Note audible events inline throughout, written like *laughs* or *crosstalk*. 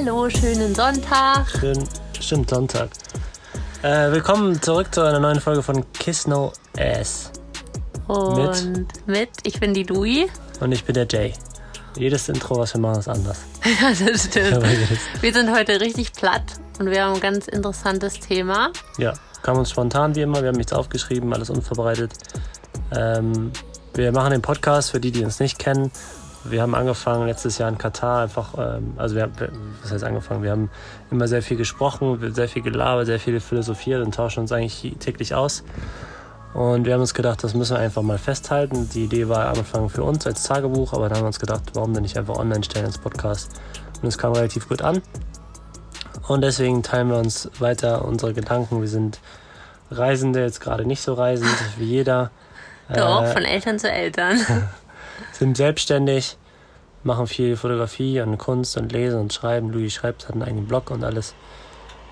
Hallo, schönen Sonntag. Schön, stimmt, Sonntag. Äh, willkommen zurück zu einer neuen Folge von Kiss No Ass. Und mit, mit ich bin die Dui. Und ich bin der Jay. Jedes Intro, was wir machen, ist anders. *laughs* ja, das stimmt. Wir sind heute richtig platt und wir haben ein ganz interessantes Thema. Ja, kam uns spontan wie immer. Wir haben nichts aufgeschrieben, alles unvorbereitet. Ähm, wir machen den Podcast für die, die uns nicht kennen. Wir haben angefangen letztes Jahr in Katar einfach, ähm, also wir, was heißt angefangen? Wir haben immer sehr viel gesprochen, sehr viel gelabert, sehr viel philosophiert und tauschen uns eigentlich täglich aus. Und wir haben uns gedacht, das müssen wir einfach mal festhalten. Die Idee war am Anfang für uns als Tagebuch, aber dann haben wir uns gedacht, warum denn nicht einfach online stellen als Podcast? Und es kam relativ gut an. Und deswegen teilen wir uns weiter unsere Gedanken. Wir sind Reisende, jetzt gerade nicht so reisend wie jeder. Doch, äh, von Eltern zu Eltern. *laughs* sind selbstständig, machen viel Fotografie und Kunst und Lesen und Schreiben. Louis schreibt, hat einen eigenen Blog und alles.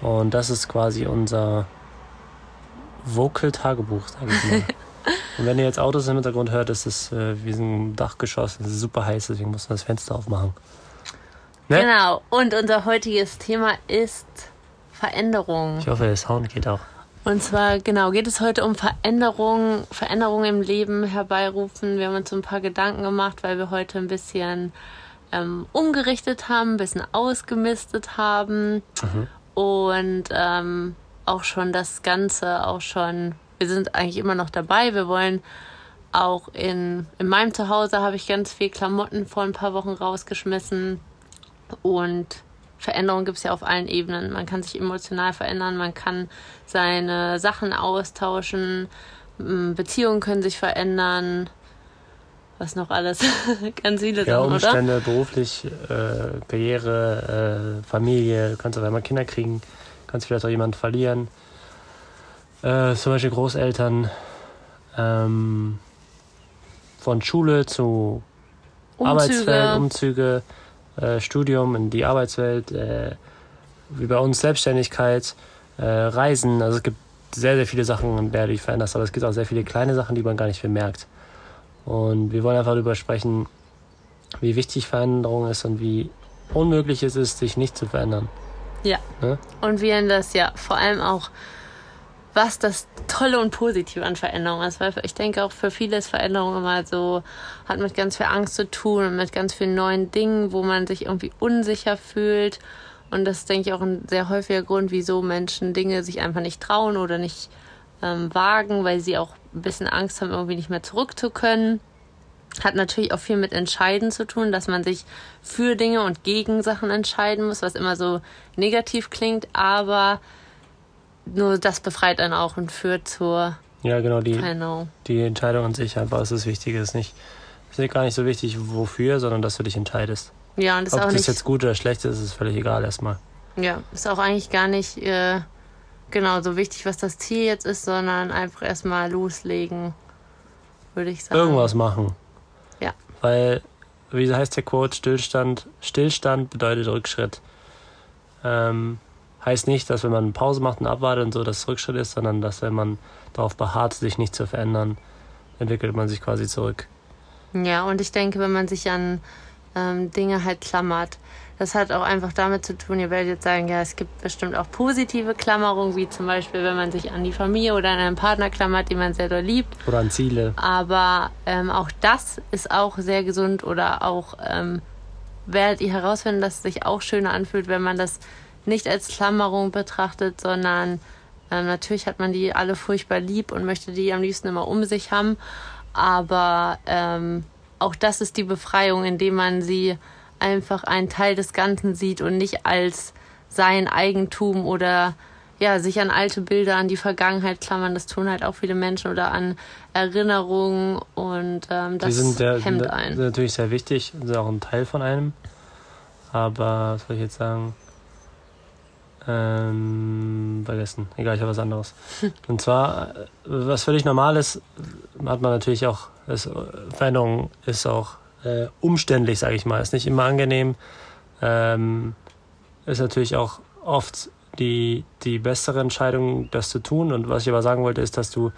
Und das ist quasi unser Vocal-Tagebuch, sage ich mal. *laughs* und wenn ihr jetzt Autos im Hintergrund hört, ist es äh, wie ein Dachgeschoss. Es ist super heiß, deswegen muss man das Fenster aufmachen. Ne? Genau. Und unser heutiges Thema ist Veränderung. Ich hoffe, der Sound geht auch. Und zwar, genau, geht es heute um Veränderungen, Veränderungen im Leben herbeirufen. Wir haben uns so ein paar Gedanken gemacht, weil wir heute ein bisschen ähm, umgerichtet haben, ein bisschen ausgemistet haben mhm. und ähm, auch schon das Ganze, auch schon, wir sind eigentlich immer noch dabei. Wir wollen auch in, in meinem Zuhause habe ich ganz viel Klamotten vor ein paar Wochen rausgeschmissen und Veränderung gibt es ja auf allen Ebenen. Man kann sich emotional verändern, man kann seine Sachen austauschen, Beziehungen können sich verändern. Was noch alles? *laughs* Ganz viele ja, Sachen, Umstände, oder? beruflich, äh, Karriere, äh, Familie, du kannst auf einmal Kinder kriegen, kannst vielleicht auch jemanden verlieren. Äh, zum Beispiel Großeltern. Ähm, von Schule zu Umzüge. Arbeitsfeld, Umzüge äh, Studium, in die Arbeitswelt, äh, wie bei uns Selbstständigkeit, äh, Reisen. Also es gibt sehr, sehr viele Sachen, in der du dich veränderst, aber es gibt auch sehr viele kleine Sachen, die man gar nicht bemerkt. Und wir wollen einfach darüber sprechen, wie wichtig Veränderung ist und wie unmöglich es ist, sich nicht zu verändern. Ja. Ne? Und wie das ja vor allem auch was das Tolle und Positive an Veränderung ist. Weil ich denke auch für viele ist Veränderung immer so, hat mit ganz viel Angst zu tun und mit ganz vielen neuen Dingen, wo man sich irgendwie unsicher fühlt. Und das ist, denke ich, auch ein sehr häufiger Grund, wieso Menschen Dinge sich einfach nicht trauen oder nicht ähm, wagen, weil sie auch ein bisschen Angst haben, irgendwie nicht mehr zurück zu können. Hat natürlich auch viel mit Entscheiden zu tun, dass man sich für Dinge und gegen Sachen entscheiden muss, was immer so negativ klingt, aber nur das befreit einen auch und führt zur ja, genau, die, die Entscheidung an sich einfach ist das Wichtige. Ist nicht, ist gar nicht so wichtig, wofür, sondern dass du dich entscheidest. Ja, und ist Ob auch das nicht, jetzt gut oder schlecht ist, ist völlig egal erstmal. Ja, ist auch eigentlich gar nicht äh, genau so wichtig, was das Ziel jetzt ist, sondern einfach erstmal loslegen, würde ich sagen. Irgendwas machen. Ja. Weil, wie heißt der Quote, Stillstand, Stillstand bedeutet Rückschritt. Ähm, heißt nicht, dass wenn man eine Pause macht und abwartet und so, dass Rückschritt ist, sondern dass wenn man darauf beharrt, sich nicht zu verändern, entwickelt man sich quasi zurück. Ja, und ich denke, wenn man sich an ähm, Dinge halt klammert, das hat auch einfach damit zu tun, ihr werdet jetzt sagen, ja, es gibt bestimmt auch positive Klammerungen, wie zum Beispiel, wenn man sich an die Familie oder an einen Partner klammert, den man sehr doll liebt. Oder an Ziele. Aber ähm, auch das ist auch sehr gesund oder auch ähm, werdet ihr herausfinden, dass es sich auch schöner anfühlt, wenn man das nicht als Klammerung betrachtet, sondern äh, natürlich hat man die alle furchtbar lieb und möchte die am liebsten immer um sich haben. Aber ähm, auch das ist die Befreiung, indem man sie einfach einen Teil des Ganzen sieht und nicht als sein Eigentum oder ja, sich an alte Bilder, an die Vergangenheit klammern. Das tun halt auch viele Menschen oder an Erinnerungen und ähm, das die sind der, hemmt einen. Sind natürlich sehr wichtig, sind auch ein Teil von einem. Aber was soll ich jetzt sagen? Ähm, vergessen. Egal, ich habe was anderes. *laughs* Und zwar, äh, was völlig normal ist, hat man natürlich auch, ist, Veränderung ist auch äh, umständlich, sage ich mal. Ist nicht immer angenehm. Ähm, ist natürlich auch oft die, die bessere Entscheidung, das zu tun. Und was ich aber sagen wollte, ist, dass du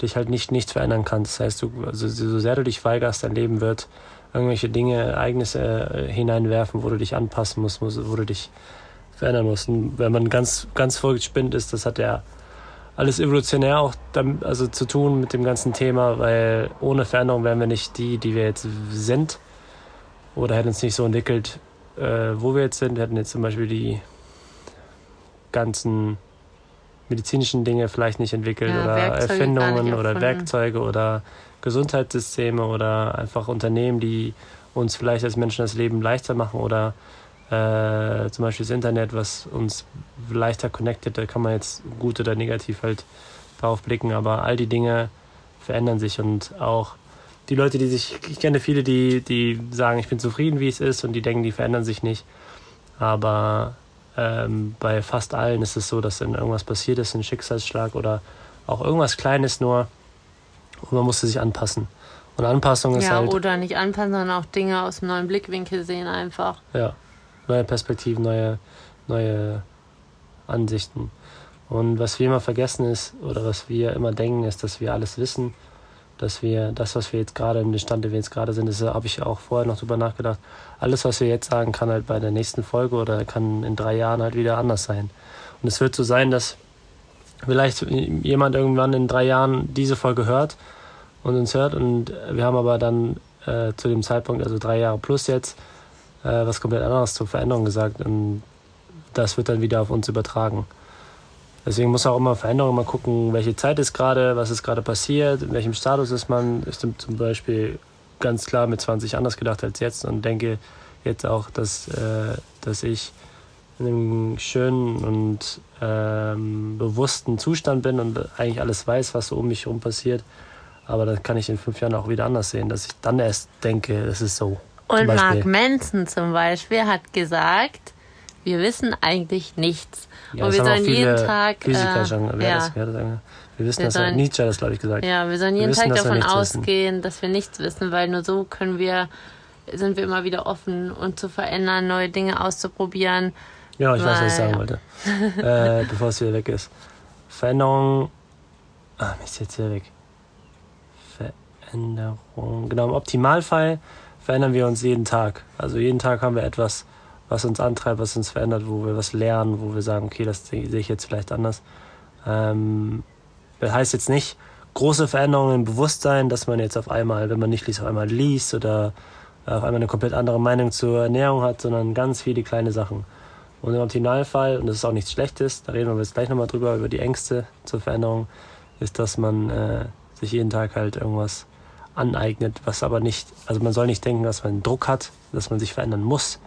dich halt nicht nichts verändern kannst. Das heißt, du, also, so sehr du dich weigerst, dein Leben wird irgendwelche Dinge, Ereignisse äh, hineinwerfen, wo du dich anpassen musst, wo du dich verändern musst. Und wenn man ganz, ganz vorgespinnt ist, das hat ja alles evolutionär auch damit, also zu tun mit dem ganzen Thema, weil ohne Veränderung wären wir nicht die, die wir jetzt sind. Oder hätten uns nicht so entwickelt, äh, wo wir jetzt sind. Wir hätten jetzt zum Beispiel die ganzen medizinischen Dinge vielleicht nicht entwickelt ja, oder Werkzeuge Erfindungen oder Werkzeuge oder Gesundheitssysteme oder einfach Unternehmen, die uns vielleicht als Menschen das Leben leichter machen oder äh, zum Beispiel das Internet, was uns leichter connectet, da kann man jetzt gut oder negativ halt drauf blicken, aber all die Dinge verändern sich und auch die Leute, die sich, ich kenne viele, die, die sagen, ich bin zufrieden, wie es ist und die denken, die verändern sich nicht, aber ähm, bei fast allen ist es so, dass dann irgendwas passiert ist, ein Schicksalsschlag oder auch irgendwas Kleines nur und man musste sich anpassen. Und Anpassung ist ja, halt. Ja, oder nicht anpassen, sondern auch Dinge aus einem neuen Blickwinkel sehen einfach. Ja, neue Perspektiven, neue, neue Ansichten. Und was wir immer vergessen ist, oder was wir immer denken, ist, dass wir alles wissen, dass wir das, was wir jetzt gerade, in dem Stand, den wir jetzt gerade sind, das habe ich auch vorher noch drüber nachgedacht, alles, was wir jetzt sagen, kann halt bei der nächsten Folge oder kann in drei Jahren halt wieder anders sein. Und es wird so sein, dass vielleicht jemand irgendwann in drei Jahren diese Folge hört und uns hört und wir haben aber dann äh, zu dem Zeitpunkt, also drei Jahre plus jetzt, äh, was komplett anderes zur Veränderung gesagt und das wird dann wieder auf uns übertragen. Deswegen muss auch immer Veränderung mal gucken, welche Zeit ist gerade, was ist gerade passiert, in welchem Status ist man. Ich bin zum Beispiel ganz klar mit 20 anders gedacht als jetzt und denke jetzt auch, dass, äh, dass ich in einem schönen und ähm, bewussten Zustand bin und eigentlich alles weiß, was so um mich herum passiert. Aber dann kann ich in fünf Jahren auch wieder anders sehen, dass ich dann erst denke, es ist so. Und Mark Manson zum Beispiel hat gesagt, wir wissen eigentlich nichts. Ja, und wir sollen jeden Tag. Physiker äh, schon, ja. das, ja, das, wir wissen, wir dass sollen, Nietzsche das, glaube ich, gesagt. Ja, wir sollen jeden wir Tag wissen, davon ausgehen, wissen. dass wir nichts wissen, weil nur so können wir, sind wir immer wieder offen und zu verändern, neue Dinge auszuprobieren. Ja, ich weil, weiß, was ich sagen wollte. äh, *laughs* bevor es wieder weg ist. Veränderung. Ah, mir ist jetzt wieder weg. Veränderung. Genau, im Optimalfall verändern wir uns jeden Tag. Also jeden Tag haben wir etwas, was uns antreibt, was uns verändert, wo wir was lernen, wo wir sagen, okay, das sehe ich jetzt vielleicht anders. Ähm, das heißt jetzt nicht große Veränderungen im Bewusstsein, dass man jetzt auf einmal, wenn man nicht liest, auf einmal liest oder auf einmal eine komplett andere Meinung zur Ernährung hat, sondern ganz viele kleine Sachen. Und im Optimalfall, und das ist auch nichts Schlechtes, da reden wir jetzt gleich nochmal drüber, über die Ängste zur Veränderung, ist, dass man äh, sich jeden Tag halt irgendwas aneignet, was aber nicht, also man soll nicht denken, dass man Druck hat, dass man sich verändern muss.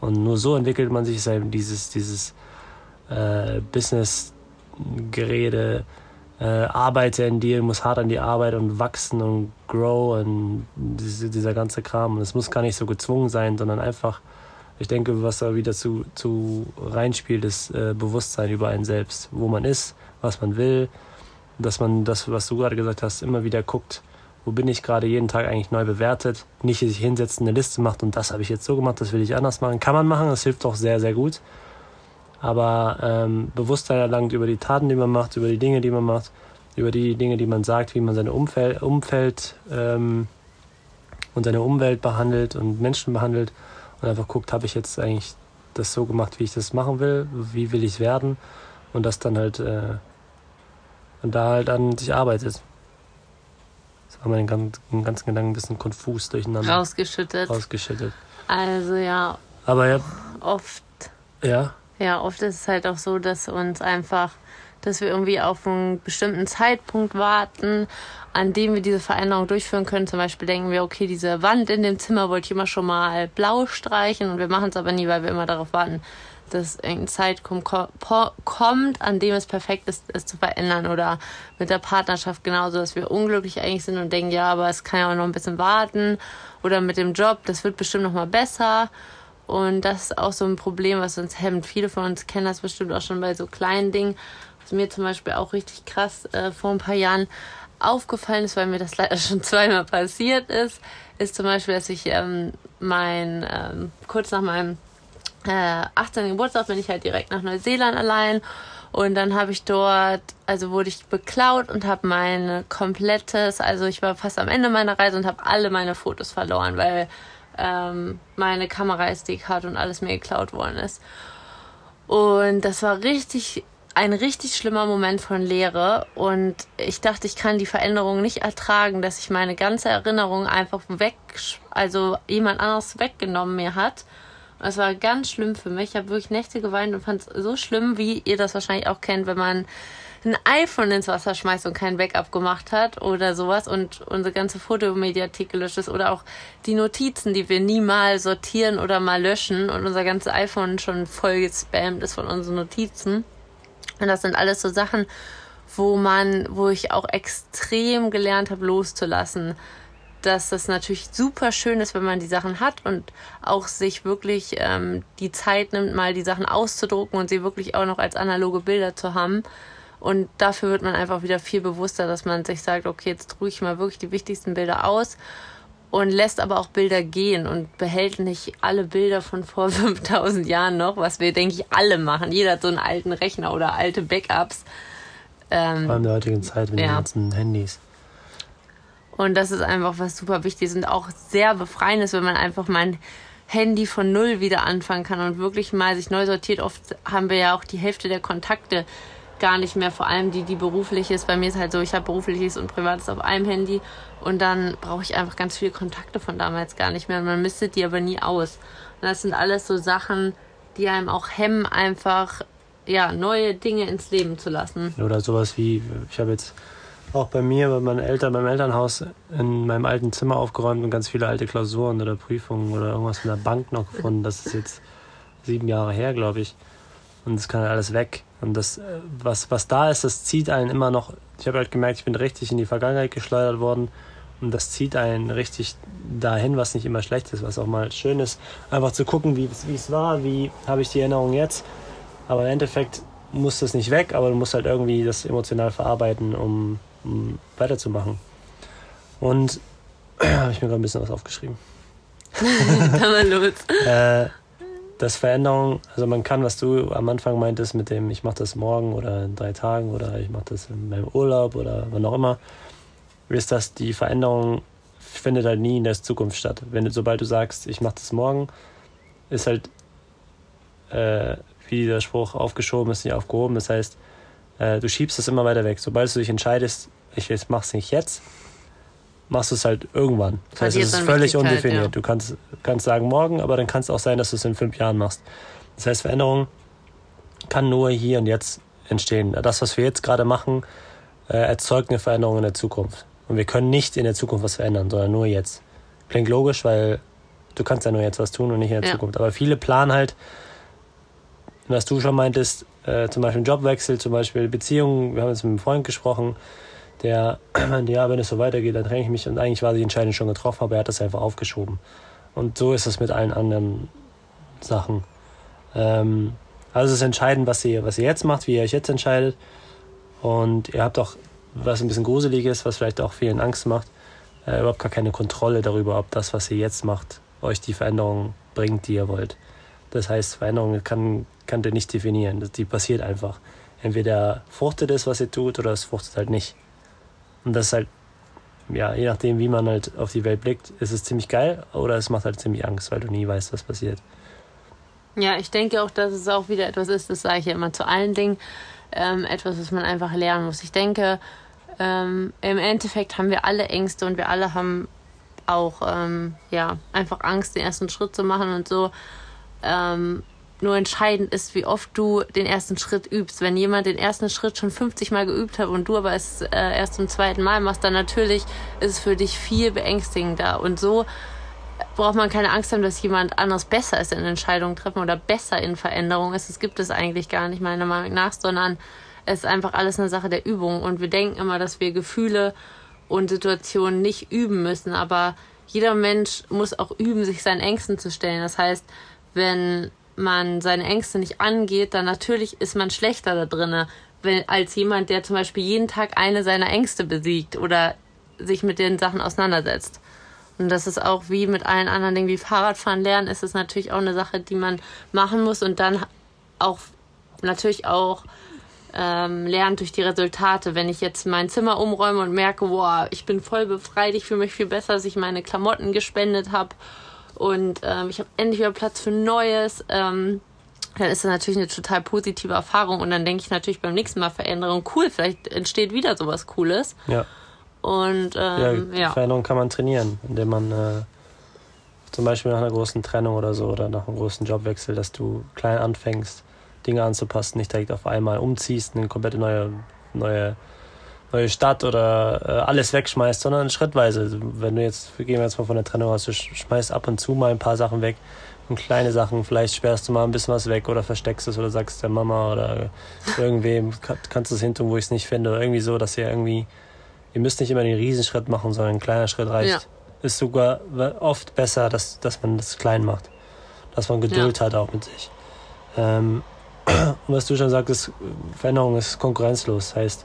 Und nur so entwickelt man sich dieses, dieses äh, Business-Gerede, äh, arbeite in dir, muss hart an die Arbeit und wachsen und grow und diese, dieser ganze Kram. Und es muss gar nicht so gezwungen sein, sondern einfach, ich denke, was da wieder zu, zu reinspielt, ist äh, Bewusstsein über einen selbst, wo man ist, was man will, dass man das, was du gerade gesagt hast, immer wieder guckt, wo bin ich gerade jeden Tag eigentlich neu bewertet, nicht sich hinsetzt, eine Liste macht und das habe ich jetzt so gemacht, das will ich anders machen. Kann man machen, das hilft auch sehr, sehr gut. Aber ähm, Bewusstsein erlangt über die Taten, die man macht, über die Dinge, die man macht, über die Dinge, die man sagt, wie man sein Umfeld, Umfeld ähm, und seine Umwelt behandelt und Menschen behandelt und einfach guckt, habe ich jetzt eigentlich das so gemacht, wie ich das machen will, wie will ich werden und das dann halt äh, und da halt an sich arbeitet haben wir den ganzen, ganzen Gedanken ein bisschen konfus durcheinander. Rausgeschüttet. Rausgeschüttet. Also ja. Aber ja. Oft. Ja. Ja, oft ist es halt auch so, dass uns einfach, dass wir irgendwie auf einen bestimmten Zeitpunkt warten, an dem wir diese Veränderung durchführen können. Zum Beispiel denken wir, okay, diese Wand in dem Zimmer wollte ich immer schon mal blau streichen und wir machen es aber nie, weil wir immer darauf warten, dass irgendein Zeitpunkt kommt, an dem es perfekt ist, es zu verändern. Oder mit der Partnerschaft genauso, dass wir unglücklich eigentlich sind und denken, ja, aber es kann ja auch noch ein bisschen warten. Oder mit dem Job, das wird bestimmt noch mal besser. Und das ist auch so ein Problem, was uns hemmt. Viele von uns kennen das bestimmt auch schon bei so kleinen Dingen. Was mir zum Beispiel auch richtig krass äh, vor ein paar Jahren aufgefallen ist, weil mir das *laughs* leider schon zweimal passiert ist, ist zum Beispiel, dass ich ähm, mein ähm, kurz nach meinem äh, 18. Geburtstag bin ich halt direkt nach Neuseeland allein Und dann habe ich dort, also wurde ich beklaut und habe mein komplettes, also ich war fast am Ende meiner Reise und habe alle meine Fotos verloren, weil ähm, meine Kamera-SD-Karte und alles mir geklaut worden ist. Und das war richtig, ein richtig schlimmer Moment von Leere. Und ich dachte, ich kann die Veränderung nicht ertragen, dass ich meine ganze Erinnerung einfach weg, also jemand anderes weggenommen mir hat. Es war ganz schlimm für mich. Ich habe wirklich Nächte geweint und fand es so schlimm, wie ihr das wahrscheinlich auch kennt, wenn man ein iPhone ins Wasser schmeißt und kein Backup gemacht hat oder sowas und unsere ganze Fotomediathek gelöscht ist oder auch die Notizen, die wir nie mal sortieren oder mal löschen und unser ganzes iPhone schon voll gespammt ist von unseren Notizen. Und das sind alles so Sachen, wo man, wo ich auch extrem gelernt habe, loszulassen dass das natürlich super schön ist, wenn man die Sachen hat und auch sich wirklich ähm, die Zeit nimmt, mal die Sachen auszudrucken und sie wirklich auch noch als analoge Bilder zu haben. Und dafür wird man einfach wieder viel bewusster, dass man sich sagt, okay, jetzt drucke ich mal wirklich die wichtigsten Bilder aus und lässt aber auch Bilder gehen und behält nicht alle Bilder von vor *laughs* 5000 Jahren noch, was wir, denke ich, alle machen. Jeder hat so einen alten Rechner oder alte Backups. Ähm, Vor allem in der heutigen Zeit mit ja. den ganzen Handys. Und das ist einfach was super Wichtiges und auch sehr befreiendes, wenn man einfach mein Handy von Null wieder anfangen kann und wirklich mal sich neu sortiert. Oft haben wir ja auch die Hälfte der Kontakte gar nicht mehr, vor allem die, die beruflich ist. Bei mir ist halt so, ich habe berufliches und privates auf einem Handy und dann brauche ich einfach ganz viele Kontakte von damals gar nicht mehr und man misst die aber nie aus. Und das sind alles so Sachen, die einem auch hemmen, einfach ja, neue Dinge ins Leben zu lassen. Oder sowas wie, ich habe jetzt auch bei mir, bei meinen Eltern, beim Elternhaus in meinem alten Zimmer aufgeräumt und ganz viele alte Klausuren oder Prüfungen oder irgendwas in der Bank noch gefunden. Das ist jetzt sieben Jahre her, glaube ich. Und das kann halt alles weg. Und das, was, was da ist, das zieht einen immer noch. Ich habe halt gemerkt, ich bin richtig in die Vergangenheit geschleudert worden. Und das zieht einen richtig dahin, was nicht immer schlecht ist, was auch mal schön ist. Einfach zu gucken, wie es war, wie habe ich die Erinnerung jetzt. Aber im Endeffekt muss das nicht weg, aber du musst halt irgendwie das emotional verarbeiten, um um weiterzumachen. Und *clears throat* habe ich mir gerade ein bisschen was aufgeschrieben. *laughs* Dann mal los. *laughs* äh, das Veränderung, also man kann, was du am Anfang meintest mit dem, ich mache das morgen oder in drei Tagen oder ich mache das in meinem Urlaub oder wann auch immer, ist, dass die Veränderung findet halt nie in der Zukunft statt. Wenn du, sobald du sagst, ich mache das morgen, ist halt, äh, wie der Spruch aufgeschoben ist, nicht aufgehoben. Das heißt, äh, du schiebst es immer weiter weg. Sobald du dich entscheidest, ich mache es nicht jetzt, machst du es halt irgendwann. Das heißt, es ist völlig undefiniert. Ja. Du kannst, kannst sagen morgen, aber dann kann es auch sein, dass du es in fünf Jahren machst. Das heißt, Veränderung kann nur hier und jetzt entstehen. Das, was wir jetzt gerade machen, äh, erzeugt eine Veränderung in der Zukunft. Und wir können nicht in der Zukunft was verändern, sondern nur jetzt. Klingt logisch, weil du kannst ja nur jetzt was tun und nicht in der ja. Zukunft. Aber viele planen halt, was du schon meintest, äh, zum Beispiel Jobwechsel, zum Beispiel Beziehungen. Wir haben jetzt mit einem Freund gesprochen, der *clears throat* ja, wenn es so weitergeht, dann trenne ich mich. Und eigentlich war die Entscheidung schon getroffen, aber er hat das einfach aufgeschoben. Und so ist es mit allen anderen Sachen. Ähm, also es ist entscheidend, was ihr, was ihr jetzt macht, wie ihr euch jetzt entscheidet. Und ihr habt auch, was ein bisschen gruselig ist, was vielleicht auch vielen Angst macht, äh, überhaupt gar keine Kontrolle darüber, ob das, was ihr jetzt macht, euch die Veränderung bringt, die ihr wollt. Das heißt, Veränderung kann, kann ihr nicht definieren. Die passiert einfach. Entweder fruchtet es, was ihr tut, oder es fruchtet halt nicht. Und das ist halt, ja, je nachdem, wie man halt auf die Welt blickt, ist es ziemlich geil oder es macht halt ziemlich Angst, weil du nie weißt, was passiert. Ja, ich denke auch, dass es auch wieder etwas ist, das sage ich ja immer zu allen Dingen, ähm, etwas, was man einfach lernen muss. Ich denke, ähm, im Endeffekt haben wir alle Ängste und wir alle haben auch ähm, ja einfach Angst, den ersten Schritt zu machen und so. Ähm, nur entscheidend ist, wie oft du den ersten Schritt übst. Wenn jemand den ersten Schritt schon 50 Mal geübt hat und du aber es äh, erst zum zweiten Mal machst, dann natürlich ist es für dich viel beängstigender. Und so braucht man keine Angst haben, dass jemand anders besser ist in Entscheidungen treffen oder besser in Veränderungen ist. Das gibt es eigentlich gar nicht, meiner Meinung nach, sondern es ist einfach alles eine Sache der Übung. Und wir denken immer, dass wir Gefühle und Situationen nicht üben müssen. Aber jeder Mensch muss auch üben, sich seinen Ängsten zu stellen. Das heißt, wenn man seine Ängste nicht angeht, dann natürlich ist man schlechter da drinne, als jemand, der zum Beispiel jeden Tag eine seiner Ängste besiegt oder sich mit den Sachen auseinandersetzt. Und das ist auch wie mit allen anderen Dingen wie Fahrradfahren lernen, ist es natürlich auch eine Sache, die man machen muss und dann auch natürlich auch ähm, lernt durch die Resultate. Wenn ich jetzt mein Zimmer umräume und merke, boah, ich bin voll befreit, ich fühle mich viel besser, dass ich meine Klamotten gespendet habe und ähm, ich habe endlich wieder Platz für Neues, ähm, dann ist das natürlich eine total positive Erfahrung und dann denke ich natürlich beim nächsten Mal Veränderung, cool, vielleicht entsteht wieder sowas Cooles. Ja. Und ähm, ja, ja. Veränderung kann man trainieren, indem man äh, zum Beispiel nach einer großen Trennung oder so oder nach einem großen Jobwechsel, dass du klein anfängst, Dinge anzupassen, nicht direkt auf einmal umziehst, eine komplette neue, neue, neue Stadt oder äh, alles wegschmeißt, sondern schrittweise. Wenn du jetzt, wir gehen jetzt mal von der Trennung aus, du schmeißt ab und zu mal ein paar Sachen weg und kleine Sachen, vielleicht sperrst du mal ein bisschen was weg oder versteckst es oder sagst der Mama oder irgendwem, kannst du es hin tun, wo ich es nicht finde oder irgendwie so, dass ihr irgendwie ihr müsst nicht immer den Riesenschritt machen, sondern ein kleiner Schritt reicht. Ja. Ist sogar oft besser, dass, dass man das klein macht. Dass man Geduld ja. hat auch mit sich. Ähm, *clears throat* und was du schon sagtest, Veränderung ist konkurrenzlos. Heißt,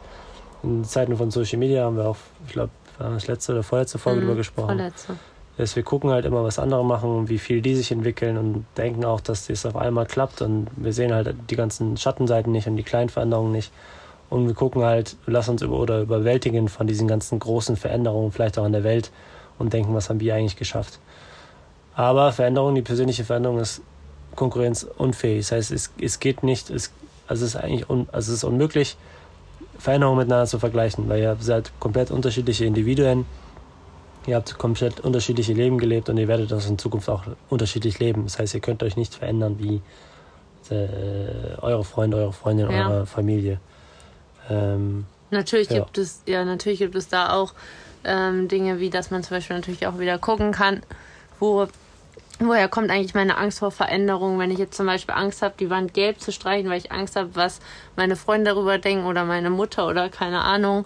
in Zeiten von Social Media haben wir auch, ich glaube, das letzte oder vorletzte Folge mhm, darüber gesprochen. Vorletzte. Das wir gucken halt immer, was andere machen und wie viel die sich entwickeln und denken auch, dass das auf einmal klappt und wir sehen halt die ganzen Schattenseiten nicht und die kleinen Veränderungen nicht. Und wir gucken halt, lassen uns über oder überwältigen von diesen ganzen großen Veränderungen, vielleicht auch in der Welt und denken, was haben wir eigentlich geschafft. Aber Veränderung, die persönliche Veränderung ist konkurrenzunfähig. Das heißt, es, es geht nicht, es, also es ist eigentlich un, also es ist unmöglich, Veränderungen miteinander zu vergleichen, weil ihr seid komplett unterschiedliche Individuen, ihr habt komplett unterschiedliche Leben gelebt und ihr werdet das in Zukunft auch unterschiedlich leben. Das heißt, ihr könnt euch nicht verändern wie äh, eure Freunde, eure Freundin, ja. eure Familie. Ähm, natürlich ja. gibt es, ja, natürlich gibt es da auch ähm, Dinge, wie dass man zum Beispiel natürlich auch wieder gucken kann, wo woher kommt eigentlich meine Angst vor Veränderungen, wenn ich jetzt zum Beispiel Angst habe, die Wand gelb zu streichen, weil ich Angst habe, was meine Freunde darüber denken oder meine Mutter oder keine Ahnung,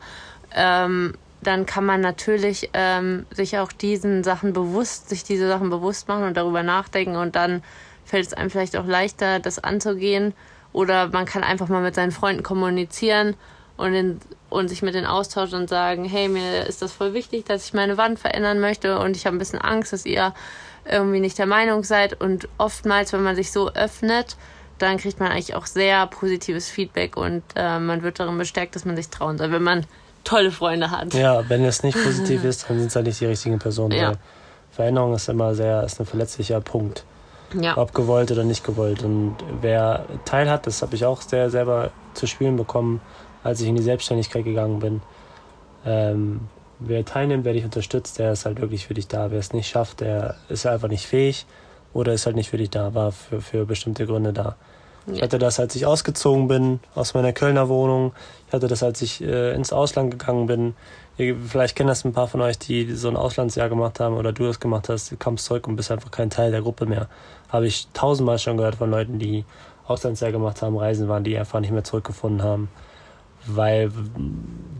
ähm, dann kann man natürlich ähm, sich auch diesen Sachen bewusst, sich diese Sachen bewusst machen und darüber nachdenken und dann fällt es einem vielleicht auch leichter, das anzugehen. Oder man kann einfach mal mit seinen Freunden kommunizieren und, in, und sich mit denen austauschen und sagen, hey, mir ist das voll wichtig, dass ich meine Wand verändern möchte und ich habe ein bisschen Angst, dass ihr irgendwie nicht der Meinung seid. Und oftmals, wenn man sich so öffnet, dann kriegt man eigentlich auch sehr positives Feedback und äh, man wird darin bestärkt, dass man sich trauen soll, wenn man tolle Freunde hat. Ja, wenn es nicht positiv *laughs* ist, dann sind es halt nicht die richtigen Personen. Ja. Veränderung ist immer sehr, ist ein verletzlicher Punkt. Ja. Ob gewollt oder nicht gewollt. Und wer Teil hat, das habe ich auch sehr selber zu spüren bekommen, als ich in die Selbstständigkeit gegangen bin. Ähm, wer teilnimmt, wer dich unterstützt, der ist halt wirklich für dich da. Wer es nicht schafft, der ist einfach nicht fähig oder ist halt nicht für dich da, war für, für bestimmte Gründe da. Ja. Ich hatte das, als ich ausgezogen bin aus meiner Kölner Wohnung. Ich hatte das, als ich äh, ins Ausland gegangen bin. Vielleicht kennen das ein paar von euch, die so ein Auslandsjahr gemacht haben oder du das gemacht hast, du kommst zurück und bist einfach kein Teil der Gruppe mehr. Habe ich tausendmal schon gehört von Leuten, die Auslandsjahr gemacht haben, Reisen waren, die einfach nicht mehr zurückgefunden haben. Weil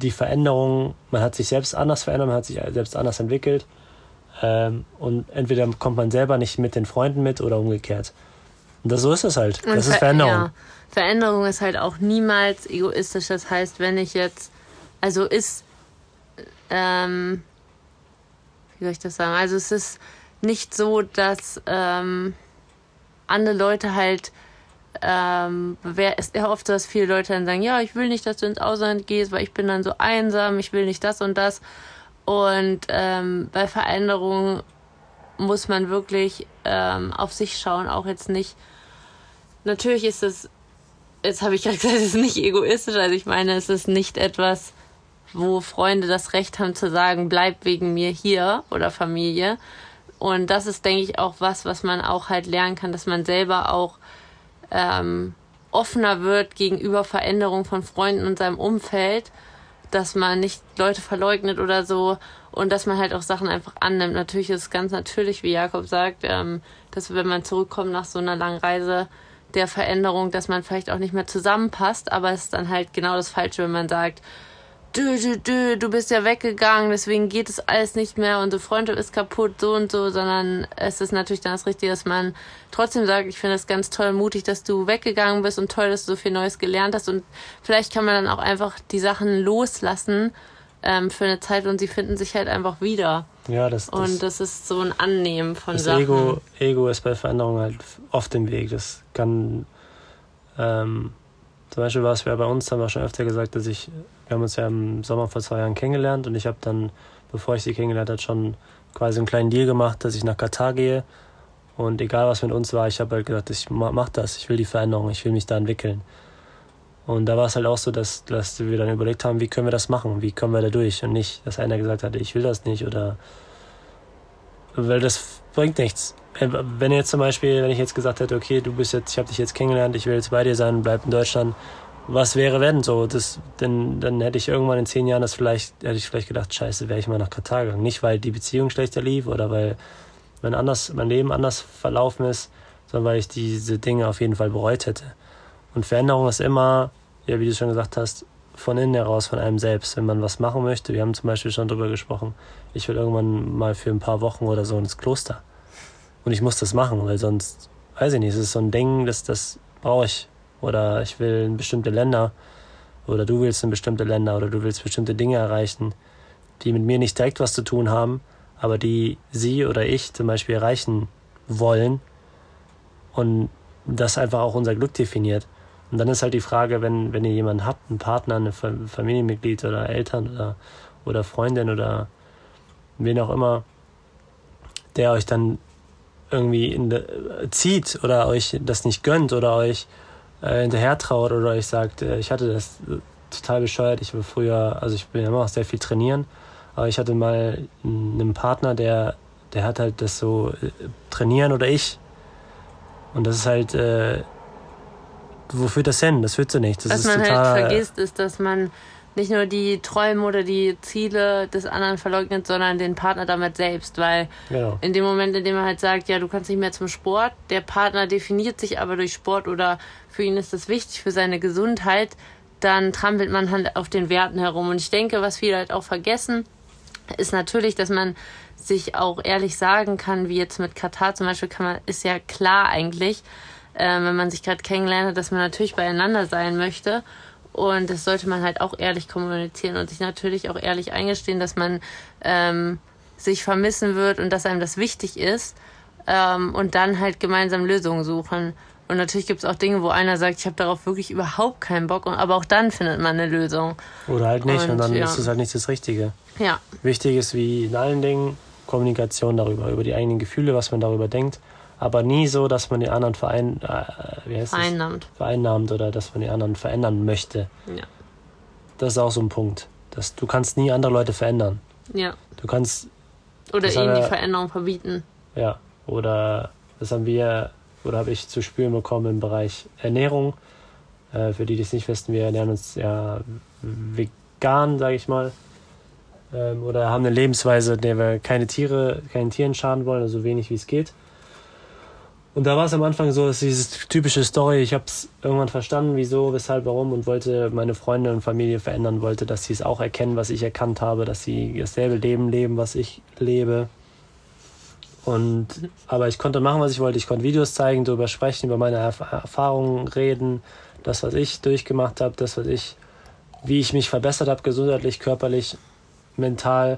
die Veränderung, man hat sich selbst anders verändert, man hat sich selbst anders entwickelt. Ähm, und entweder kommt man selber nicht mit den Freunden mit oder umgekehrt. Und das, so ist es halt. Und das ist Veränderung. Ja. Veränderung ist halt auch niemals egoistisch. Das heißt, wenn ich jetzt, also ist ähm, wie soll ich das sagen? Also es ist nicht so, dass ähm, andere Leute halt ähm, wer ist ja oft dass viele Leute dann sagen, ja, ich will nicht, dass du ins Ausland gehst, weil ich bin dann so einsam, ich will nicht das und das. Und ähm, bei Veränderungen muss man wirklich ähm, auf sich schauen, auch jetzt nicht. Natürlich ist es, jetzt habe ich gerade gesagt, es ist nicht egoistisch, also ich meine, es ist nicht etwas, wo Freunde das Recht haben zu sagen, bleib wegen mir hier oder Familie. Und das ist, denke ich, auch was, was man auch halt lernen kann, dass man selber auch ähm, offener wird gegenüber Veränderungen von Freunden und seinem Umfeld, dass man nicht Leute verleugnet oder so und dass man halt auch Sachen einfach annimmt. Natürlich ist es ganz natürlich, wie Jakob sagt, ähm, dass wenn man zurückkommt nach so einer langen Reise der Veränderung, dass man vielleicht auch nicht mehr zusammenpasst, aber es ist dann halt genau das Falsche, wenn man sagt, du, du, du, du bist ja weggegangen, deswegen geht es alles nicht mehr, unsere Freundschaft ist kaputt, so und so, sondern es ist natürlich dann das Richtige, dass man trotzdem sagt, ich finde es ganz toll, mutig, dass du weggegangen bist und toll, dass du so viel Neues gelernt hast und vielleicht kann man dann auch einfach die Sachen loslassen ähm, für eine Zeit und sie finden sich halt einfach wieder. Ja, das, das Und das ist so ein Annehmen von das Sachen. Ego, Ego ist bei Veränderungen halt oft im Weg. Das kann ähm, Zum Beispiel war es ja bei uns, haben wir schon öfter gesagt, dass ich, wir haben uns ja im Sommer vor zwei Jahren kennengelernt und ich habe dann, bevor ich sie kennengelernt habe, schon quasi einen kleinen Deal gemacht, dass ich nach Katar gehe. Und egal was mit uns war, ich habe halt gesagt, ich mach das, ich will die Veränderung, ich will mich da entwickeln. Und da war es halt auch so, dass, dass wir dann überlegt haben, wie können wir das machen, wie kommen wir da durch und nicht, dass einer gesagt hat, ich will das nicht oder weil das bringt nichts. Wenn jetzt zum Beispiel, wenn ich jetzt gesagt hätte, okay, du bist jetzt, ich habe dich jetzt kennengelernt, ich will jetzt bei dir sein, bleib in Deutschland, was wäre wenn so? Das, denn, dann hätte ich irgendwann in zehn Jahren das vielleicht, hätte ich vielleicht gedacht, scheiße, wäre ich mal nach Katar gegangen. Nicht, weil die Beziehung schlechter lief oder weil mein, anders, mein Leben anders verlaufen ist, sondern weil ich diese Dinge auf jeden Fall bereut hätte. Und Veränderung ist immer, ja, wie du schon gesagt hast, von innen heraus, von einem selbst. Wenn man was machen möchte, wir haben zum Beispiel schon darüber gesprochen, ich will irgendwann mal für ein paar Wochen oder so ins Kloster. Und ich muss das machen, weil sonst, weiß ich nicht, es ist so ein Ding, das, das brauche ich. Oder ich will in bestimmte Länder, oder du willst in bestimmte Länder, oder du willst bestimmte Dinge erreichen, die mit mir nicht direkt was zu tun haben, aber die sie oder ich zum Beispiel erreichen wollen. Und das einfach auch unser Glück definiert. Und dann ist halt die Frage, wenn, wenn ihr jemanden habt, einen Partner, ein Familienmitglied oder Eltern oder, oder Freundin oder wen auch immer, der euch dann irgendwie de, zieht oder euch das nicht gönnt oder euch äh, hinterher traut oder euch sagt, äh, ich hatte das total bescheuert, ich war früher, also ich bin immer auch sehr viel trainieren, aber ich hatte mal einen Partner, der, der hat halt das so äh, trainieren oder ich. Und das ist halt, äh, wo führt das hin? Das führt zu nichts. Das Was man halt vergisst, ist, dass man nicht nur die Träume oder die Ziele des anderen verleugnet, sondern den Partner damit selbst. Weil genau. in dem Moment, in dem man halt sagt, ja, du kannst nicht mehr zum Sport, der Partner definiert sich aber durch Sport oder für ihn ist das wichtig für seine Gesundheit, dann trampelt man halt auf den Werten herum. Und ich denke, was viele halt auch vergessen, ist natürlich, dass man sich auch ehrlich sagen kann, wie jetzt mit Katar zum Beispiel, kann man, ist ja klar eigentlich, äh, wenn man sich gerade kennengelernt hat, dass man natürlich beieinander sein möchte. Und das sollte man halt auch ehrlich kommunizieren und sich natürlich auch ehrlich eingestehen, dass man ähm, sich vermissen wird und dass einem das wichtig ist. Ähm, und dann halt gemeinsam Lösungen suchen. Und natürlich gibt es auch Dinge, wo einer sagt, ich habe darauf wirklich überhaupt keinen Bock, aber auch dann findet man eine Lösung. Oder halt nicht und, und dann ja. ist es halt nicht das Richtige. Ja. Wichtig ist wie in allen Dingen Kommunikation darüber, über die eigenen Gefühle, was man darüber denkt aber nie so, dass man die anderen verein, äh, vereinnahmt. vereinnahmt oder dass man die anderen verändern möchte. Ja. Das ist auch so ein Punkt. Dass du kannst nie andere Leute verändern. Ja. Du kannst. Oder ihnen die Veränderung verbieten. Ja. Oder das haben wir, oder habe ich zu spüren bekommen im Bereich Ernährung. Äh, für die, die es nicht wissen, wir ernähren uns ja vegan, sage ich mal. Ähm, oder haben eine Lebensweise, in der wir keine Tiere, keinen Tieren schaden wollen, also so wenig wie es geht. Und da war es am Anfang so, dass diese typische Story, ich habe es irgendwann verstanden, wieso, weshalb, warum und wollte meine Freunde und Familie verändern, wollte, dass sie es auch erkennen, was ich erkannt habe, dass sie dasselbe Leben leben, was ich lebe. Und, aber ich konnte machen, was ich wollte. Ich konnte Videos zeigen, darüber sprechen, über meine Erf Erfahrungen reden, das, was ich durchgemacht habe, das, was ich, wie ich mich verbessert habe, gesundheitlich, körperlich, mental.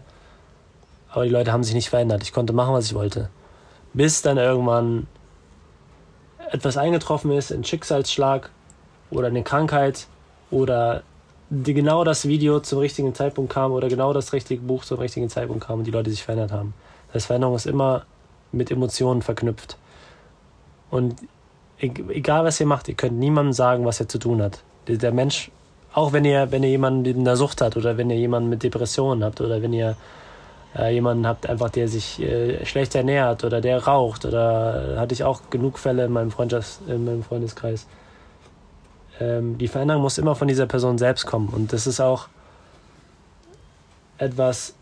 Aber die Leute haben sich nicht verändert. Ich konnte machen, was ich wollte. Bis dann irgendwann etwas eingetroffen ist, ein Schicksalsschlag oder eine Krankheit oder die, genau das Video zum richtigen Zeitpunkt kam oder genau das richtige Buch zum richtigen Zeitpunkt kam und die Leute sich verändert haben. Das heißt, Veränderung ist immer mit Emotionen verknüpft. Und egal was ihr macht, ihr könnt niemandem sagen, was er zu tun hat. Der Mensch, auch wenn ihr, wenn ihr jemanden mit einer Sucht habt oder wenn ihr jemanden mit Depressionen habt oder wenn ihr äh, jemanden habt, einfach der sich äh, schlecht ernährt oder der raucht oder hatte ich auch genug Fälle in meinem, Freundschafts-, in meinem Freundeskreis. Ähm, die Veränderung muss immer von dieser Person selbst kommen und das ist auch etwas,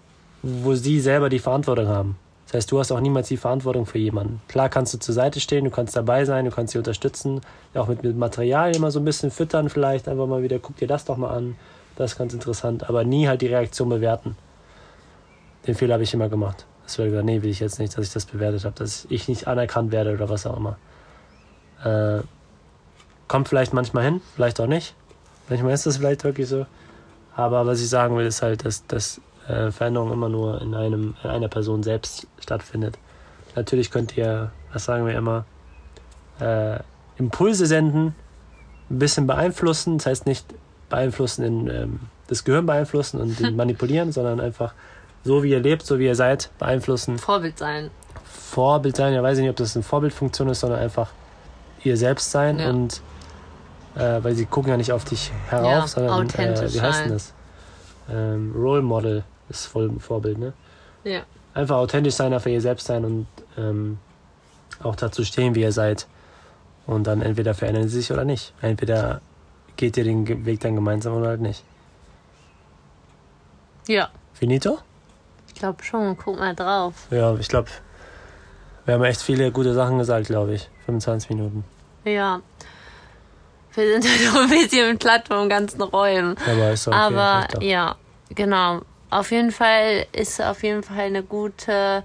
wo sie selber die Verantwortung haben. Das heißt, du hast auch niemals die Verantwortung für jemanden. Klar kannst du zur Seite stehen, du kannst dabei sein, du kannst sie unterstützen, auch mit, mit Material immer so ein bisschen füttern vielleicht, einfach mal wieder, guck dir das doch mal an, das ist ganz interessant, aber nie halt die Reaktion bewerten. Den Fehler habe ich immer gemacht. Das wäre gesagt, nee, will ich jetzt nicht, dass ich das bewertet habe, dass ich nicht anerkannt werde oder was auch immer. Äh, kommt vielleicht manchmal hin, vielleicht auch nicht. Manchmal ist das vielleicht wirklich so. Aber was ich sagen will, ist halt, dass, dass äh, Veränderung immer nur in, einem, in einer Person selbst stattfindet. Natürlich könnt ihr, was sagen wir immer, äh, Impulse senden, ein bisschen beeinflussen. Das heißt nicht beeinflussen in ähm, das Gehirn beeinflussen und *laughs* manipulieren, sondern einfach so wie ihr lebt, so wie ihr seid, beeinflussen. Vorbild sein. Vorbild sein, ja weiß ich nicht, ob das eine Vorbildfunktion ist, sondern einfach ihr selbst sein Ja. und äh, weil sie gucken ja nicht auf dich herauf, Ja, sondern äh, wie heißt denn das? Ähm, Role Model ist voll ein Vorbild, ne? Ja. Einfach authentisch sein, einfach ihr selbst sein und ähm, auch dazu stehen, wie ihr seid. Und dann entweder verändern sie sich oder nicht. Entweder geht ihr den Weg dann gemeinsam oder halt nicht. Ja. Finito? Ich glaube schon. Guck mal drauf. Ja, ich glaube, wir haben echt viele gute Sachen gesagt, glaube ich. 25 Minuten. Ja. Wir sind *laughs* halt auch ein bisschen platt vom ganzen Räumen. Aber ist okay. Aber ja, genau. Auf jeden Fall ist auf jeden Fall eine gute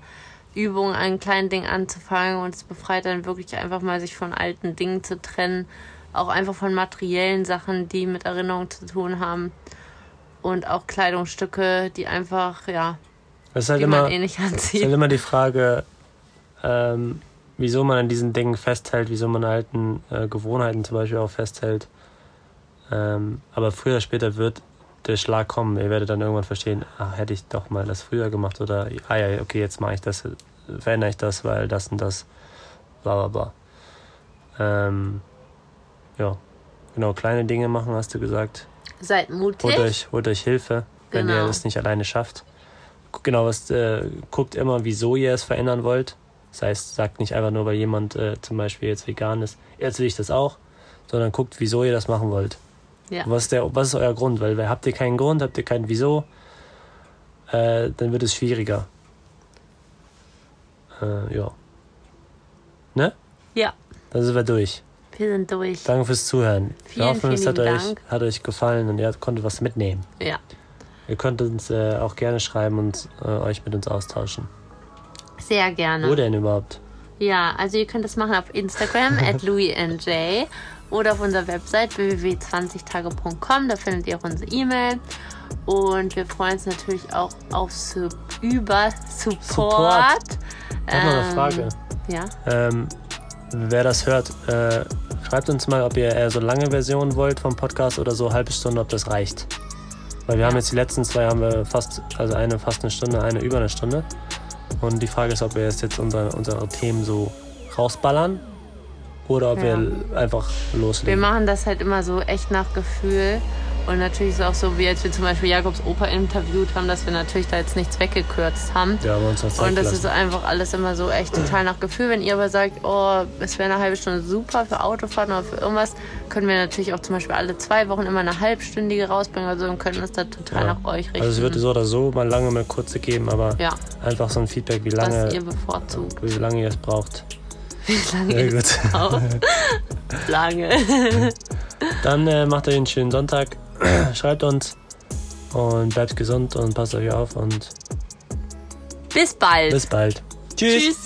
Übung, ein kleines Ding anzufangen und es befreit dann wirklich einfach mal, sich von alten Dingen zu trennen. Auch einfach von materiellen Sachen, die mit Erinnerung zu tun haben. Und auch Kleidungsstücke, die einfach, ja, Das ist halt immer, eh ist halt immer die Frage, ähm, wieso man an diesen Dingen festhält, wieso man an alten äh, Gewohnheiten zum Beispiel auch festhält. Ähm, aber früher oder später wird der Schlag kommen. Ihr werdet dann irgendwann verstehen, ah, hätte ich doch mal das früher gemacht oder ah ja, okay, jetzt mache ich das, verändere ich das, weil das und das, bla bla bla. Ähm, ja, genau, kleine Dinge machen, hast du gesagt. Seid mutig. Holt euch, holt euch Hilfe, wenn ihr Genau. das nicht alleine schafft. Genau, was, äh, guckt immer, wieso ihr es verändern wollt. Das heißt, sagt nicht einfach nur, weil jemand äh, zum Beispiel jetzt vegan ist, jetzt will ich das auch, sondern guckt, wieso ihr das machen wollt. Ja. Was, ist der, was ist euer Grund? Weil habt ihr keinen Grund, habt ihr kein Wieso, äh, dann wird es schwieriger. Äh, ja. Ne? Ja. Dann sind wir durch. Wir sind durch. Danke fürs Zuhören. Vielen, wir hoffen, es hat euch, Dank. hat euch gefallen und ihr konntet was mitnehmen. Ja. Ihr könnt uns äh, auch gerne schreiben und äh, euch mit uns austauschen. Sehr gerne. Wo denn überhaupt? Ja, also ihr könnt das machen auf Instagram *laughs* at louisnj oder auf unserer Website www.20tage.com. Da findet ihr auch unsere E-Mail. Und wir freuen uns natürlich auch auf Sub über Support. Support. Ich habe noch eine Ähm, Frage. Ja, Ähm, wer das hört, äh, schreibt uns mal, ob ihr eher so lange Versionen wollt vom Podcast oder so halbe Stunde, ob das reicht. Weil wir haben jetzt die letzten zwei haben wir fast, also eine fast eine Stunde, eine über eine Stunde. Und die Frage ist, ob wir jetzt, jetzt unsere, unsere Themen so rausballern oder ob Ja. wir einfach wir loslegen. machen das halt immer so echt nach Gefühl. Und natürlich ist es auch so, wie als wir zum Beispiel Jakobs Opa interviewt haben, dass wir natürlich da jetzt nichts weggekürzt haben. Ja, aber uns das Und das ist einfach alles immer so echt total nach Gefühl. Wenn ihr aber sagt, oh, es wäre eine halbe Stunde super für Autofahren oder für irgendwas, können wir natürlich auch zum Beispiel alle zwei Wochen immer eine halbstündige rausbringen oder so und können das da total Ja. nach euch richten. Also es wird so oder so mal lange, mal kurze geben, aber ja, einfach so ein Feedback, wie was lange, ihr bevorzugt. wie lange ihr es braucht. Wie lange Sehr ihr es braucht. *laughs* Lange. Dann äh, macht euch einen schönen Sonntag, *clears throat* schreibt uns und bleibt gesund und passt euch auf und Bis bald. bis bald. Tschüss. Tschüss.